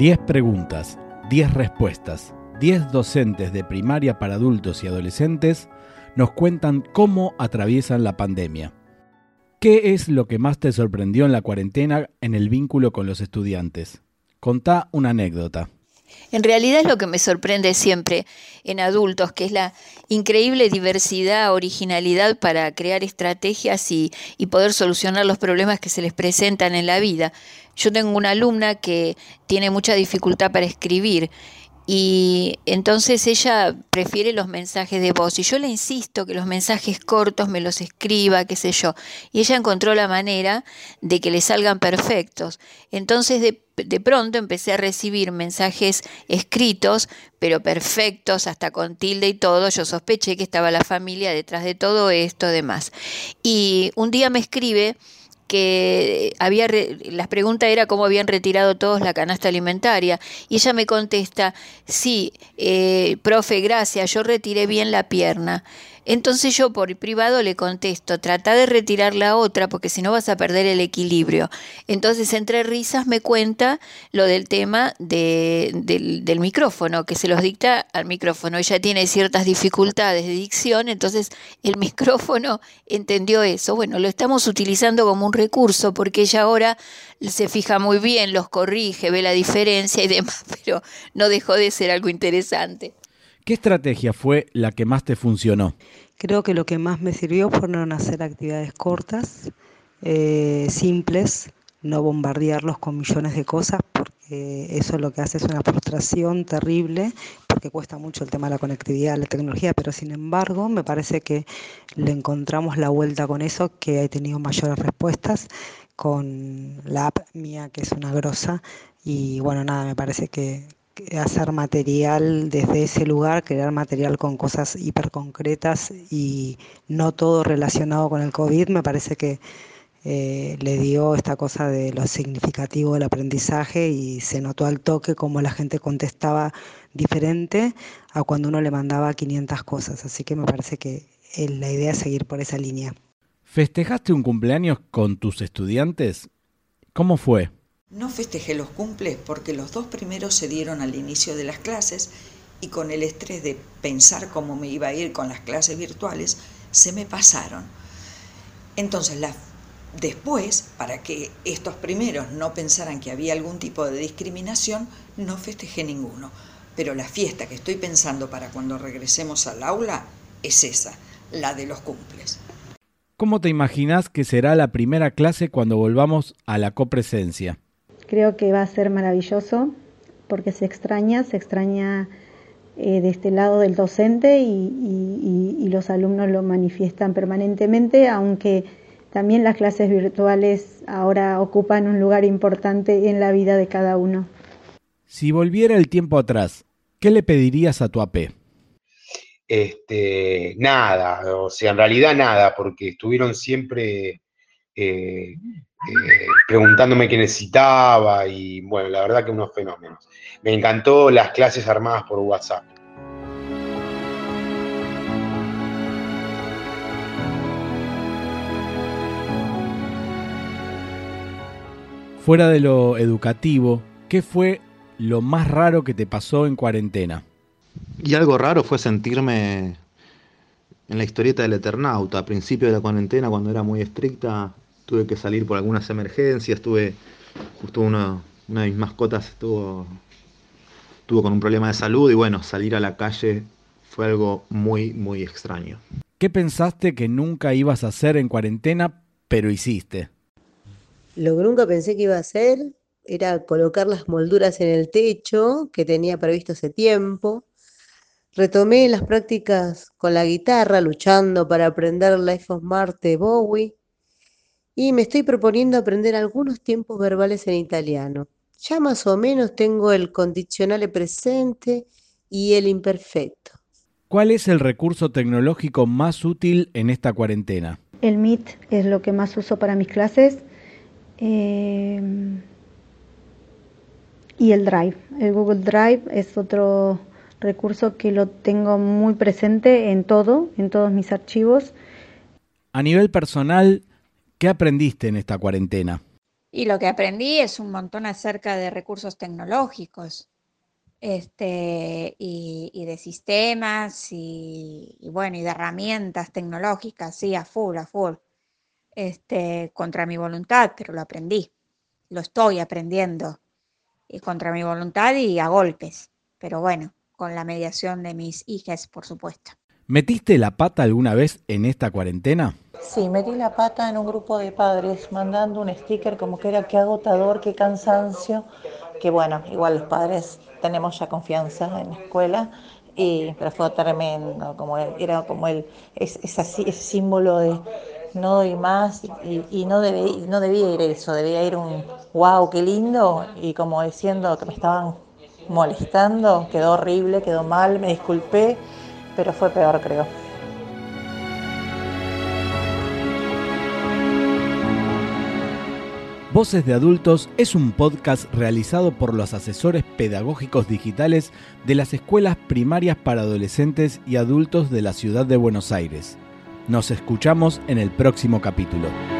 10 preguntas, 10 respuestas. 10 docentes de primaria para adultos y adolescentes nos cuentan cómo atraviesan la pandemia. ¿Qué es lo que más te sorprendió en la cuarentena en el vínculo con los estudiantes? Contá una anécdota. En realidad es lo que me sorprende siempre en adultos, que es la increíble diversidad, originalidad para crear estrategias y, y, poder solucionar los problemas que se les presentan en la vida. Yo tengo una alumna que tiene mucha dificultad para escribir y entonces ella prefiere los mensajes de voz y yo le insisto que los mensajes cortos me los escriba, qué sé yo. Y ella encontró la manera de que le salgan perfectos. Entonces de, de pronto empecé a recibir mensajes escritos, pero perfectos, hasta con tilde y todo. Yo sospeché que estaba la familia detrás de todo esto, demás. Y un día me escribe que había las preguntas era cómo habían retirado todos la canasta alimentaria y ella me contesta sí eh, profe gracias yo retiré bien la pierna entonces yo por privado le contesto, trata de retirar la otra porque si no vas a perder el equilibrio. Entonces entre risas me cuenta lo del tema de, del, del, micrófono, que se los dicta al micrófono. Ella tiene ciertas dificultades de dicción, entonces el micrófono entendió eso. Bueno, lo estamos utilizando como un recurso porque ella ahora se fija muy bien, los corrige, ve la diferencia y demás, pero no dejó de ser algo interesante. ¿Qué estrategia fue la que más te funcionó? Creo que lo que más me sirvió fueron hacer actividades cortas, eh, simples, no bombardearlos con millones de cosas, porque eso lo que hace es una frustración terrible, porque cuesta mucho el tema de la conectividad, la tecnología, pero sin embargo me parece que le encontramos la vuelta con eso, que he tenido mayores respuestas con la app mía, que es una grosa, y bueno, nada, me parece que, hacer material desde ese lugar, crear material con cosas hiper concretas y no todo relacionado con el COVID, me parece que eh, le dio esta cosa de lo significativo del aprendizaje y se notó al toque como la gente contestaba diferente a cuando uno le mandaba 500 cosas. Así que me parece que la idea es seguir por esa línea. ¿Festejaste un cumpleaños con tus estudiantes? ¿Cómo fue? No festejé los cumples porque los dos primeros se dieron al inicio de las clases y con el estrés de pensar cómo me iba a ir con las clases virtuales, se me pasaron. Entonces, después, para que estos primeros no pensaran que había algún tipo de discriminación, no festejé ninguno. Pero la fiesta que estoy pensando para cuando regresemos al aula es esa, la de los cumples. ¿Cómo te imaginas que será la primera clase cuando volvamos a la copresencia? Creo que va a ser maravilloso porque se extraña, se extraña eh, de este lado del docente y, y, y, los alumnos lo manifiestan permanentemente, aunque también las clases virtuales ahora ocupan un lugar importante en la vida de cada uno. Si volviera el tiempo atrás, ¿qué le pedirías a tu AP? Este, nada, o sea, en realidad nada, porque estuvieron siempre eh, eh, preguntándome qué necesitaba y bueno, la verdad que unos fenómenos. Me encantó las clases armadas por WhatsApp. Fuera de lo educativo, ¿qué fue lo más raro que te pasó en cuarentena? Y algo raro fue sentirme en la historieta del Eternauta, a principio de la cuarentena, cuando era muy estricta, tuve que salir por algunas emergencias, tuve justo una, una de mis mascotas estuvo, estuvo con un problema de salud y bueno, salir a la calle fue algo muy, muy extraño. ¿Qué pensaste que nunca ibas a hacer en cuarentena, pero hiciste? Lo que nunca pensé que iba a hacer era colocar las molduras en el techo que tenía previsto hace tiempo. Retomé las prácticas con la guitarra, luchando para aprender Life of Marte Bowie y me estoy proponiendo aprender algunos tiempos verbales en italiano. Ya más o menos tengo el condicionale presente y el imperfecto. ¿Cuál es el recurso tecnológico más útil en esta cuarentena? El Meet es lo que más uso para mis clases. Eh, y el Drive. El Google Drive es otro recurso que lo tengo muy presente en todo, en todos mis archivos. A nivel personal, ¿Qué aprendiste en esta cuarentena? Y lo que aprendí es un montón acerca de recursos tecnológicos este, y, de sistemas y, bueno, y de herramientas tecnológicas, sí, a full, a full, este, contra mi voluntad, pero lo aprendí, lo estoy aprendiendo, y contra mi voluntad y a golpes, pero bueno, con la mediación de mis hijas, por supuesto. ¿Metiste la pata alguna vez en esta cuarentena? Sí, metí la pata en un grupo de padres mandando un sticker como que era qué agotador, qué cansancio, que bueno, igual los padres tenemos ya confianza en la escuela, y, pero fue tremendo, como era como el, es, ese símbolo de no doy más y, no, no debía ir eso, debía ir un wow, qué lindo, y como diciendo que me estaban molestando, quedó horrible, quedó mal, me disculpé pero fue peor, creo. Voces de Adultos es un podcast realizado por los asesores pedagógicos digitales de las escuelas primarias para adolescentes y adultos de la ciudad de Buenos Aires. Nos escuchamos en el próximo capítulo.